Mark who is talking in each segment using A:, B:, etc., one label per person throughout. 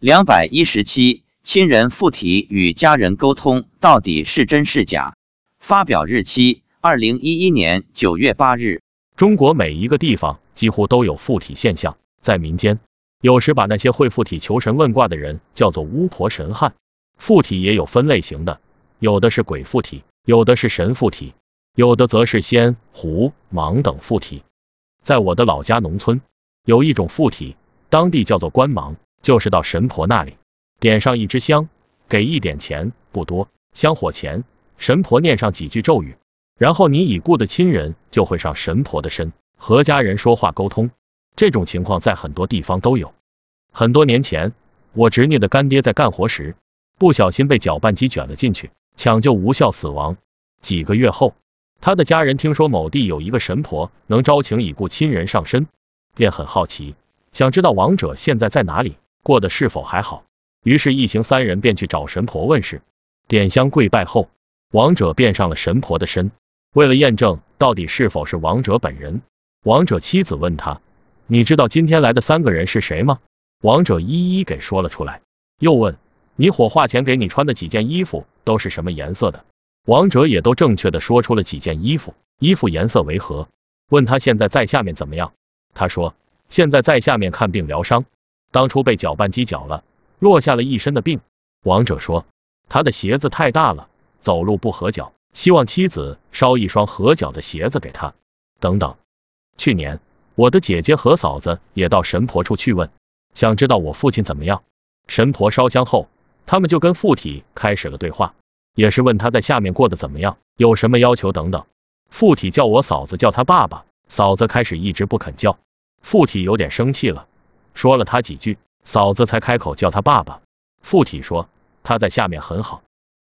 A: 两百一十七，亲人附体与家人沟通到底是真是假？发表日期：二零一一年九月八日。
B: 中国每一个地方几乎都有附体现象，在民间，有时把那些会附体求神问卦的人叫做巫婆神汉。附体也有分类型的，有的是鬼附体，有的是神附体，有的则是仙、狐、蟒等附体。在我的老家农村，有一种附体，当地叫做官盲。就是到神婆那里，点上一支香，给一点钱，不多。香火前，神婆念上几句咒语，然后你已故的亲人就会上神婆的身，和家人说话沟通。这种情况在很多地方都有。很多年前，我侄女的干爹在干活时，不小心被搅拌机卷了进去，抢救无效死亡。几个月后，他的家人听说某地有一个神婆能招请已故亲人上身，便很好奇，想知道亡者现在在哪里。过得是否还好？于是，一行三人便去找神婆问事。点香跪拜后，王者便上了神婆的身。为了验证到底是否是王者本人，王者妻子问他：“你知道今天来的三个人是谁吗？”王者一一给说了出来。又问：“你火化前给你穿的几件衣服都是什么颜色的？”王者也都正确的说出了几件衣服，衣服颜色为何？问他现在在下面怎么样？他说：“现在在下面看病疗伤。”当初被搅拌机搅了，落下了一身的病。王者说，他的鞋子太大了，走路不合脚，希望妻子捎一双合脚的鞋子给他。等等，去年我的姐姐和嫂子也到神婆处去问，想知道我父亲怎么样。神婆烧香后，他们就跟附体开始了对话，也是问他在下面过得怎么样，有什么要求等等。附体叫我嫂子叫他爸爸，嫂子开始一直不肯叫，附体有点生气了。说了他几句，嫂子才开口叫他爸爸。附体说他在下面很好，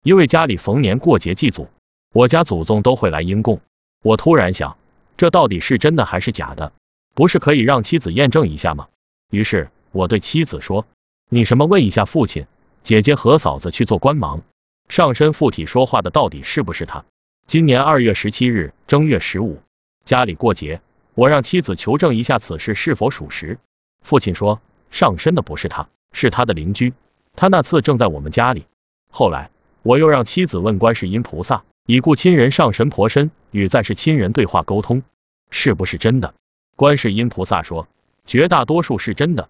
B: 因为家里逢年过节祭祖，我家祖宗都会来阴供。我突然想，这到底是真的还是假的？不是可以让妻子验证一下吗？于是我对妻子说：“你什么问一下父亲、姐姐和嫂子去做官忙，上身附体说话的到底是不是他？”今年二月十七日正月十五，家里过节，我让妻子求证一下此事是否属实。父亲说上身的不是他，是他的邻居。他那次正在我们家里。后来我又让妻子问观世音菩萨，已故亲人上神婆身与在世亲人对话沟通，是不是真的？观世音菩萨说绝大多数是真的，